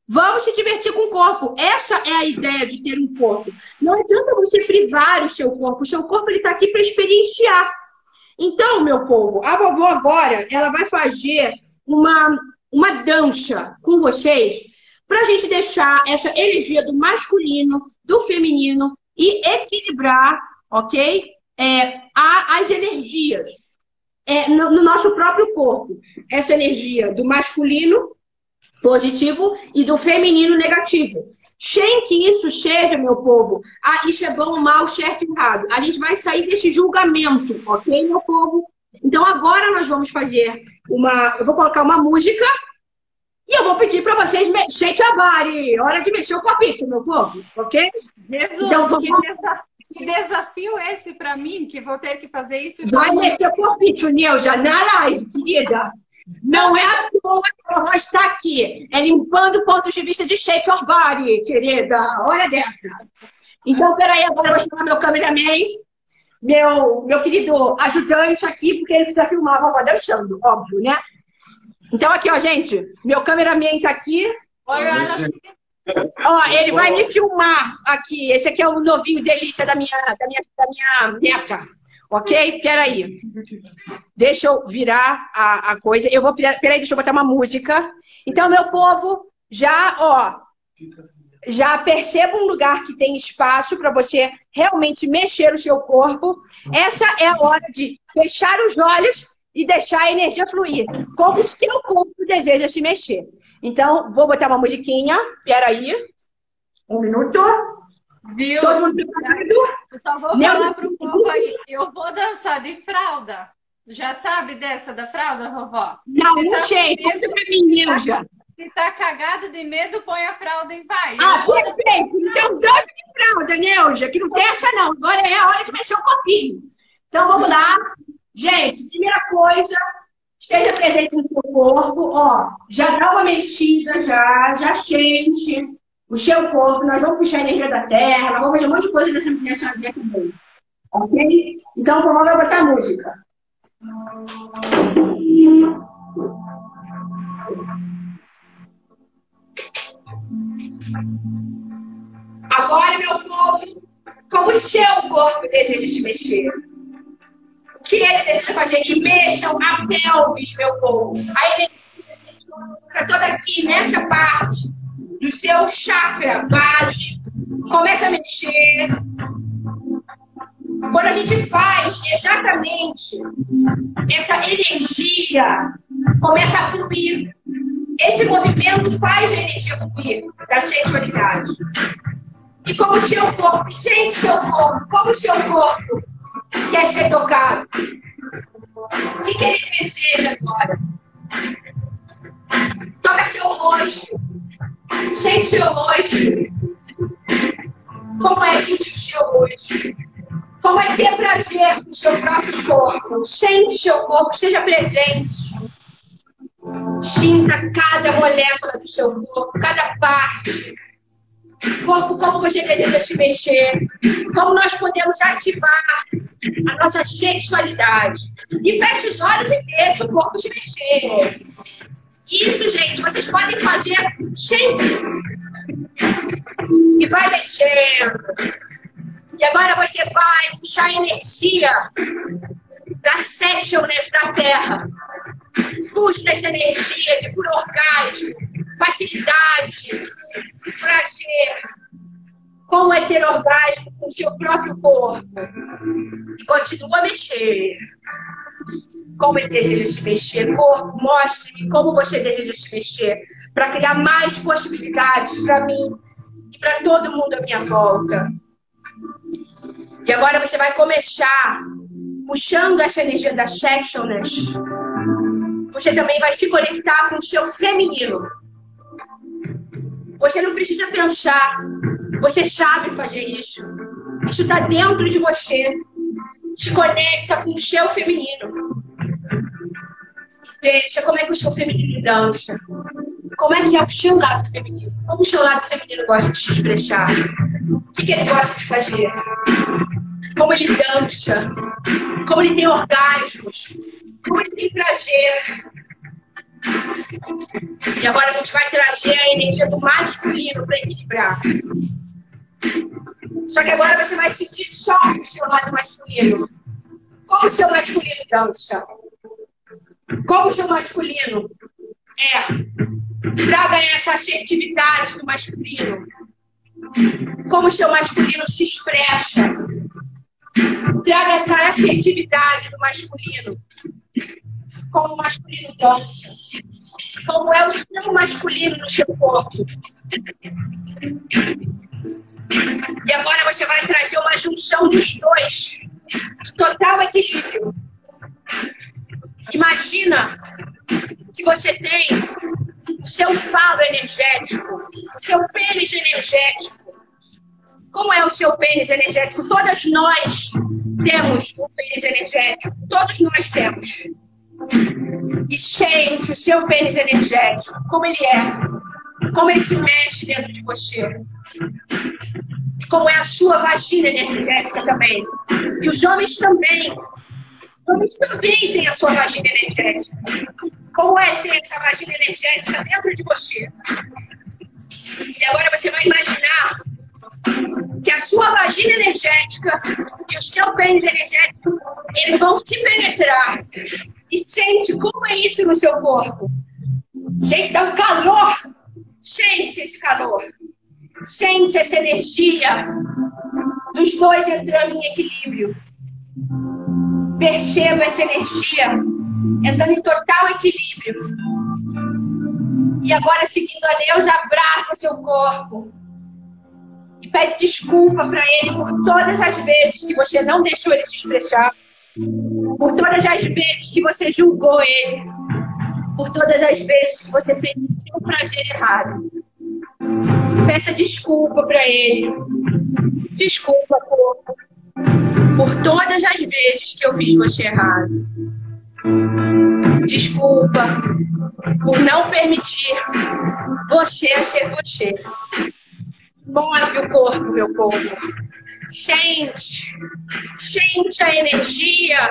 Vamos se divertir com o corpo. Essa é a ideia de ter um corpo. Não adianta você privar o seu corpo. O seu corpo ele está aqui para experienciar. Então, meu povo, a vovó agora ela vai fazer uma, uma dança com vocês para a gente deixar essa energia do masculino, do feminino e equilibrar, ok? É, as energias é, no, no, nosso próprio corpo. Essa energia do masculino positivo e do feminino negativo. Sem que isso seja, meu povo, ah, isso é bom, mal, certo errado. A gente vai sair desse julgamento, ok, meu povo? Então agora nós vamos fazer uma. Eu vou colocar uma música e eu vou pedir para vocês mexer a body. Hora de mexer o copinho, meu povo, ok? Jesus, então, vamos... Que desafio esse para mim, que vou ter que fazer isso. Vai mexer o bicho, Neuza, na live, querida. Não é à toa que ela está aqui. É limpando pontos de vista de Shake Your Body, querida. Olha dessa. Então, peraí, agora eu vou chamar meu cameraman, meu, meu querido ajudante aqui, porque ele precisa filmar a vovó dançando, óbvio, né? Então, aqui, ó, gente, meu cameraman está aqui. Olha, Ó, ele vai me filmar aqui. Esse aqui é o novinho delícia da minha, da minha, da minha neta. Ok? Peraí. Deixa eu virar a, a coisa. Eu vou. Peraí, deixa eu botar uma música. Então, meu povo, já, ó. Já perceba um lugar que tem espaço para você realmente mexer o seu corpo. Essa é a hora de fechar os olhos e deixar a energia fluir. Como o seu corpo deseja se mexer. Então, vou botar uma musiquinha. Peraí. Um minuto. Viu? Todo mundo preparado? Eu só vou Meu falar pro povo aí. Eu vou dançar de fralda. Já sabe dessa da fralda, vovó? Não, não tá sei. Conta pra mim, já. Se tá cagado de medo, põe a fralda em vai. Ah, perfeito. Então, dança de fralda, Neuja, que não tem essa não. Agora é a hora de mexer o copinho. Então, vamos lá. Gente, primeira coisa, esteja presente no seu corpo, ó, já dá uma mexida, já, já sente o seu corpo, nós vamos puxar a energia da terra, nós vamos fazer um monte de coisa nessa, nessa, nessa vez. Ok? Então, por favor, botar a música. Agora, meu povo, como o seu corpo deseja se mexer que ele deseja fazer. E mexam a pelvis, meu povo. A energia está toda aqui, nessa parte do seu chakra base. Começa a mexer. Quando a gente faz exatamente essa energia, começa a fluir. Esse movimento faz a energia fluir da sexualidade. E como o seu corpo, sente seu corpo, como o seu corpo quer ser tocado. O que, que ele deseja agora? Toca seu rosto. Sente seu rosto. Como é sentir o seu rosto? Como é ter prazer com o seu próprio corpo? Sente seu corpo, seja presente. Sinta cada molécula do seu corpo, cada parte. Corpo, como você deseja se mexer. Como nós podemos ativar a nossa sexualidade. E feche os olhos e deixe o corpo se mexer. Isso, gente, vocês podem fazer sempre. E vai mexendo. E agora você vai puxar energia da sexualness da Terra. Puxa essa energia de puro orgasmo, facilidade, prazer. Como é ter orgasmo com o seu próprio corpo? E continua a mexer. Como ele deseja se mexer. Corpo, mostre-me como você deseja se mexer. Para criar mais possibilidades para mim e para todo mundo à minha volta. E agora você vai começar puxando essa energia da sexualness. Você também vai se conectar com o seu feminino. Você não precisa pensar. Você sabe fazer isso. Isso está dentro de você. Se conecta com o seu feminino. Deixa como é que o seu feminino dança. Como é que é o seu lado feminino? Como o seu lado feminino gosta de se expressar? O que, que ele gosta de fazer? Como ele dança? Como ele tem orgasmos? Como ele tem prazer? E agora a gente vai trazer a energia do masculino para equilibrar. Só que agora você vai sentir só o seu lado masculino. Como o seu masculino dança? Como o seu masculino é? Traga essa assertividade do masculino. Como o seu masculino se expressa. Traga essa assertividade do masculino. Como o masculino dança. Como é o seu masculino no seu corpo. E agora você vai trazer uma junção dos dois. Total equilíbrio. Imagina que você tem o seu falo energético, o seu pênis energético. Como é o seu pênis energético? Todas nós temos um pênis energético. Todos nós temos. E sente o seu pênis energético, como ele é, como ele se mexe dentro de você. Como é a sua vagina energética também. E os homens também. Os homens também têm a sua vagina energética. Como é ter essa vagina energética dentro de você? E agora você vai imaginar que a sua vagina energética e o seu pênis energético, eles vão se penetrar. E sente como é isso no seu corpo. Gente, dá um calor. Sente esse calor. Sente essa energia dos dois entrando em equilíbrio. Perceba essa energia entrando em total equilíbrio. E agora, seguindo a Deus, abraça seu corpo e pede desculpa para ele por todas as vezes que você não deixou ele se expressar, por todas as vezes que você julgou ele, por todas as vezes que você fez o prazer errado. Peça desculpa para ele. Desculpa, corpo, por todas as vezes que eu fiz você errado. Desculpa por não permitir você ser você. Move o corpo, meu povo. Sente. Sente a energia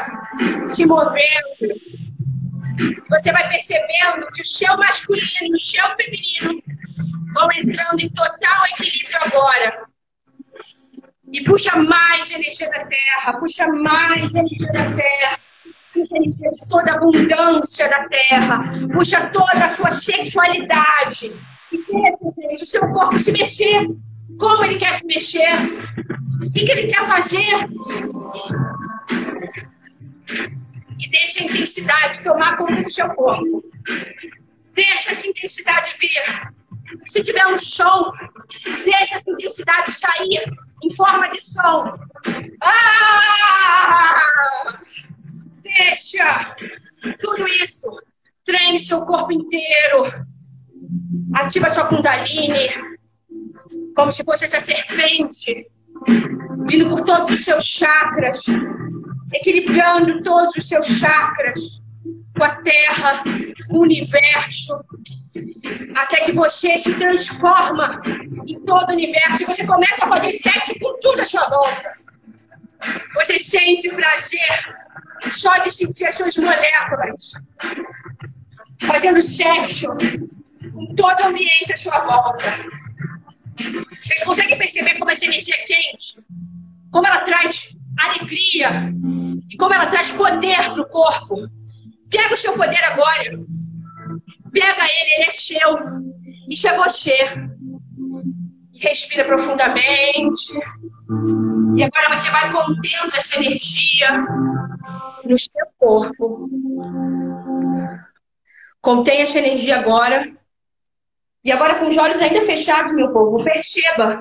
se movendo. Você vai percebendo que o seu masculino e o seu feminino vão entrando em total equilíbrio agora. E puxa mais energia da terra, puxa mais energia da terra, puxa energia de toda a abundância da terra, puxa toda a sua sexualidade. E deixa, gente, o seu corpo se mexer como ele quer se mexer, o que, que ele quer fazer. E deixa a intensidade tomar conta do seu corpo. Deixa essa intensidade vir. Se tiver um som, deixa essa intensidade sair em forma de som. Ah! Deixa tudo isso. Treme seu corpo inteiro. Ativa sua kundalini. Como se fosse essa serpente. Vindo por todos os seus chakras. Equilibrando todos os seus chakras. Com a terra, com o universo. Até que você se transforma em todo o universo. E você começa a fazer sexo com tudo à sua volta. Você sente prazer só de sentir as suas moléculas fazendo sexo com todo o ambiente à sua volta. Vocês conseguem perceber como essa energia é quente? Como ela traz alegria e como ela traz poder para o corpo. Pega o seu poder agora. Pega ele, ele é seu. Isso é você. Respira profundamente. E agora você vai contendo essa energia no seu corpo. Contém essa energia agora. E agora, com os olhos ainda fechados, meu povo, perceba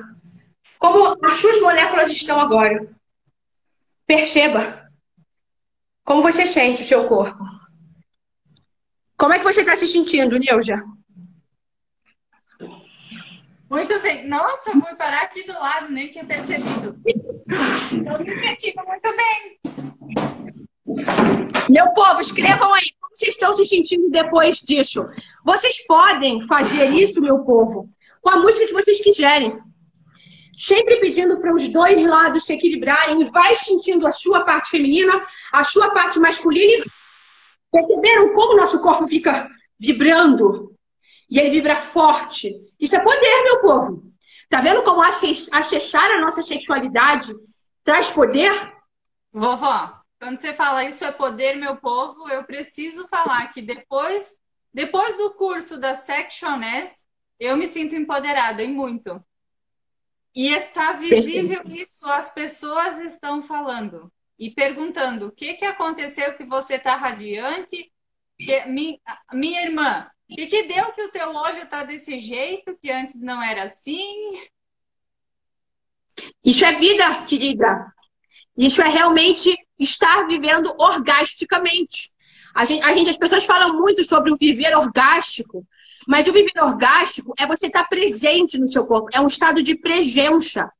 como as suas moléculas estão agora. Perceba como você sente o seu corpo. Como é que você está se sentindo, Neuja? Muito bem. Nossa, vou parar aqui do lado, nem tinha percebido. Estou me sentindo muito bem. Meu povo, escrevam aí vocês estão se sentindo depois disso. Vocês podem fazer isso, meu povo, com a música que vocês quiserem. Sempre pedindo para os dois lados se equilibrarem. Vai sentindo a sua parte feminina, a sua parte masculina. Perceberam como o nosso corpo fica vibrando? E ele vibra forte. Isso é poder, meu povo. Tá vendo como acessar a nossa sexualidade traz poder? Vovó, quando você fala isso é poder, meu povo, eu preciso falar que depois, depois do curso da Sectioness, eu me sinto empoderada e muito. E está visível isso, as pessoas estão falando e perguntando o que, que aconteceu que você está radiante. Que, minha, minha irmã, o que, que deu que o teu olho está desse jeito, que antes não era assim? Isso é vida, querida. Isso é realmente estar vivendo orgasticamente. A gente, a gente, as pessoas falam muito sobre o viver orgástico, mas o viver orgástico é você estar presente no seu corpo, é um estado de presença.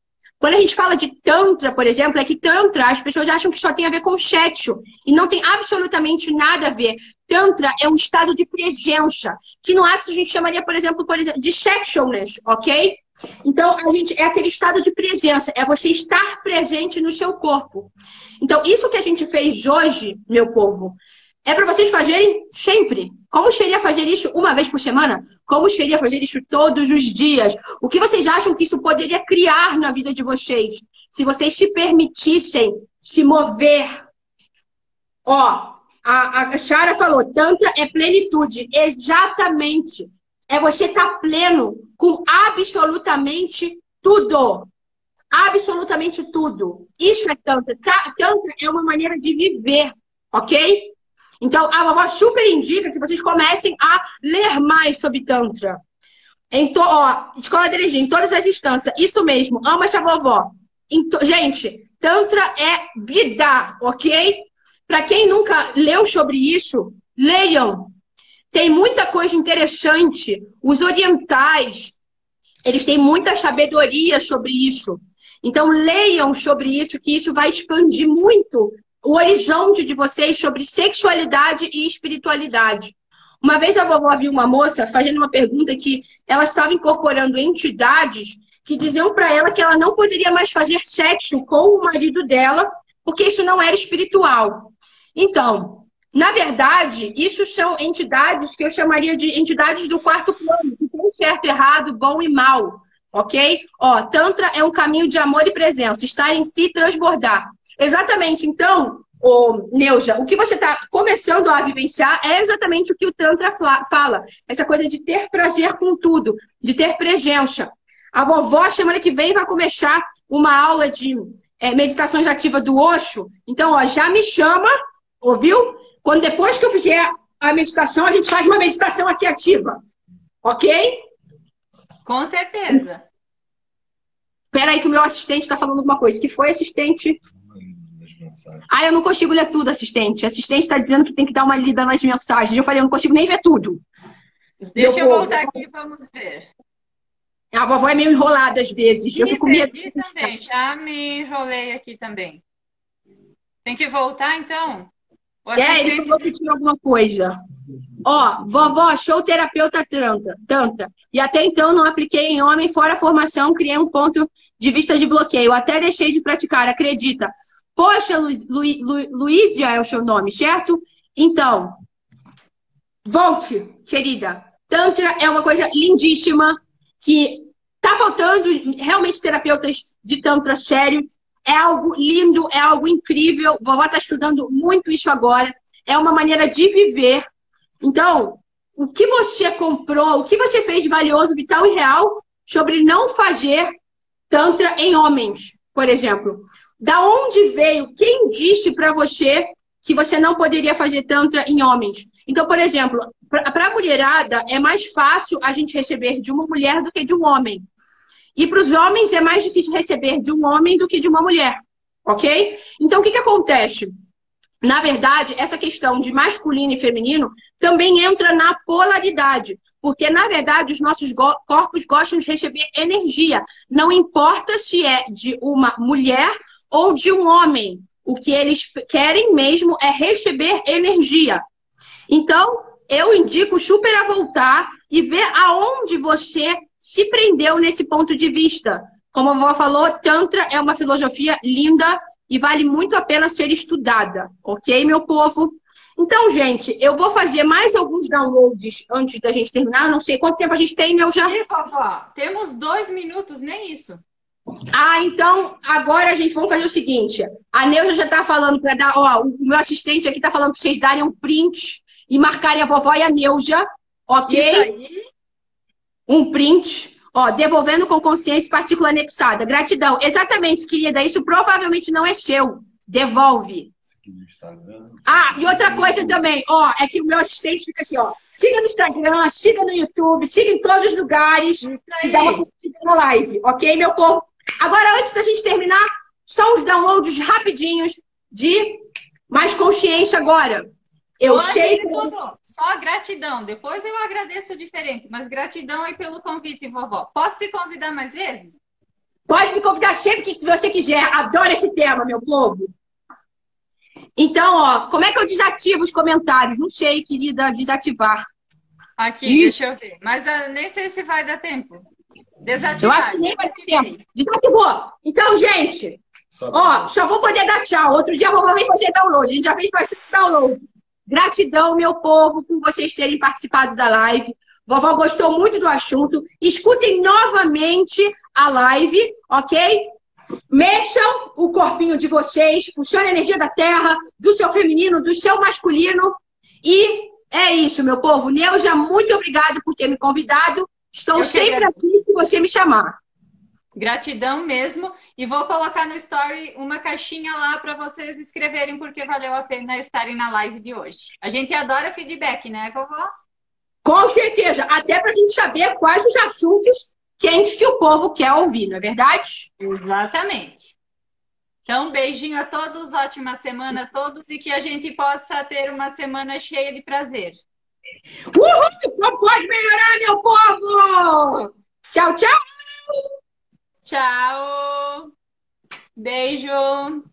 Quando a gente fala de Tantra, por exemplo, é que Tantra, as pessoas acham que só tem a ver com sexo. E não tem absolutamente nada a ver. Tantra é um estado de presença. Que no ápice a gente chamaria, por exemplo, por exemplo de sexualness, ok? Então, a gente é aquele estado de presença, é você estar presente no seu corpo. Então, isso que a gente fez hoje, meu povo, é para vocês fazerem sempre. Como seria fazer isso uma vez por semana? Como seria fazer isso todos os dias? O que vocês acham que isso poderia criar na vida de vocês? Se vocês se permitissem se mover. Ó, a, Chara falou, Tantra é plenitude. Exatamente é você estar tá pleno com absolutamente tudo. Absolutamente tudo. Isso é Tantra. Tantra é uma maneira de viver, ok? Então, a vovó super indica que vocês comecem a ler mais sobre Tantra. Em to... ó, Escola de Energia, em todas as instâncias. Isso mesmo, ama essa vovó. To... Gente, Tantra é vida, ok? Para quem nunca leu sobre isso, leiam. Tem muita coisa interessante. Os orientais, eles têm muita sabedoria sobre isso. Então, leiam sobre isso, que isso vai expandir muito o horizonte de vocês sobre sexualidade e espiritualidade. Uma vez a vovó viu uma moça fazendo uma pergunta que ela estava incorporando entidades que diziam para ela que ela não poderia mais fazer sexo com o marido dela, porque isso não era espiritual. Então, na verdade, isso são entidades que eu chamaria de entidades do quarto plano, que tem certo, errado, bom e mal. Ok? Ó, Tantra é um caminho de amor e presença, estar em si transbordar. Exatamente. Então, ô, Neuja, o que você está começando a vivenciar é exatamente o que o Tantra fala. Essa coisa de ter prazer com tudo, de ter presença. A vovó, semana que vem, vai começar uma aula de é, meditações ativas do Osho. Então, ó, já me chama, ouviu? Quando depois que eu fizer a meditação, a gente faz uma meditação aqui ativa. Ok? Com certeza. Espera aí que o meu assistente está falando alguma coisa. Que foi, assistente? Ah, eu não consigo ler tudo, assistente. Assistente está dizendo que tem que dar uma lida nas mensagens. Eu falei, eu não consigo nem ver tudo. Deixa eu voltar aqui, vamos ver. A vovó é meio enrolada às vezes. eu fico medo. também, já me enrolei aqui também. Tem que voltar, então? É, ele falou que tinha alguma coisa. Ó, vovó, show terapeuta tantra, tantra. E até então não apliquei em homem, fora a formação, criei um ponto de vista de bloqueio. Até deixei de praticar, acredita. Poxa, Luiz, Luiz, Luiz já é o seu nome, certo? Então, volte, querida. Tantra é uma coisa lindíssima que tá faltando realmente terapeutas de Tantra sérios. É algo lindo, é algo incrível. Vovó está estudando muito isso agora. É uma maneira de viver. Então, o que você comprou, o que você fez valioso, vital e real sobre não fazer Tantra em homens, por exemplo. Da onde veio? Quem disse para você que você não poderia fazer Tantra em homens? Então, por exemplo, para a mulherada é mais fácil a gente receber de uma mulher do que de um homem. E para os homens é mais difícil receber de um homem do que de uma mulher. Ok? Então, o que, que acontece? Na verdade, essa questão de masculino e feminino também entra na polaridade. Porque, na verdade, os nossos corpos gostam de receber energia. Não importa se é de uma mulher ou de um homem. O que eles querem mesmo é receber energia. Então, eu indico super a voltar e ver aonde você se prendeu nesse ponto de vista. Como a vovó falou, Tantra é uma filosofia linda e vale muito a pena ser estudada, ok, meu povo? Então, gente, eu vou fazer mais alguns downloads antes da gente terminar. Não sei quanto tempo a gente tem, eu já. vovó, temos dois minutos, nem isso. Ah, então agora a gente vamos fazer o seguinte. A Neuza já está falando para dar, ó, o meu assistente aqui está falando para vocês darem um print e marcarem a vovó e a Neuza, ok? Isso aí um print, ó, devolvendo com consciência partícula anexada. Gratidão. Exatamente, querida. Isso provavelmente não é seu. Devolve. Ah, e outra coisa também, ó, é que o meu assistente fica aqui, ó. Siga no Instagram, siga no YouTube, siga em todos os lugares e dá uma curtida na live, ok, meu povo? Agora, antes da gente terminar, só uns downloads rapidinhos de mais consciência agora. Eu sei. Só gratidão. Depois eu agradeço diferente, mas gratidão aí pelo convite, vovó. Posso te convidar mais vezes? Pode me convidar sempre que se você quiser. Adoro esse tema, meu povo. Então, ó, como é que eu desativo os comentários? Não sei, querida, desativar. Aqui, Isso. deixa eu ver. Mas eu ah, nem sei se vai dar tempo. Desativar. Eu acho que nem vai ter tempo. Desativou. Então, gente, ó, só vou poder dar tchau. Outro dia eu vou fazer download. A gente já fez bastante download. Gratidão, meu povo, por vocês terem participado da live. Vovó gostou muito do assunto. Escutem novamente a live, ok? Mexam o corpinho de vocês, funcione a energia da terra, do seu feminino, do seu masculino. E é isso, meu povo. Neuza, muito obrigado por ter me convidado. Estou sempre aqui se você me chamar. Gratidão mesmo. E vou colocar no story uma caixinha lá para vocês escreverem porque valeu a pena estarem na live de hoje. A gente adora feedback, né, vovó? Com certeza. Até para a gente saber quais os assuntos quentes que o povo quer ouvir, não é verdade? Exatamente. Então, beijinho a todos, ótima semana a todos e que a gente possa ter uma semana cheia de prazer. Uhul! Não pode melhorar, meu povo! Tchau, tchau! Tchau. Beijo.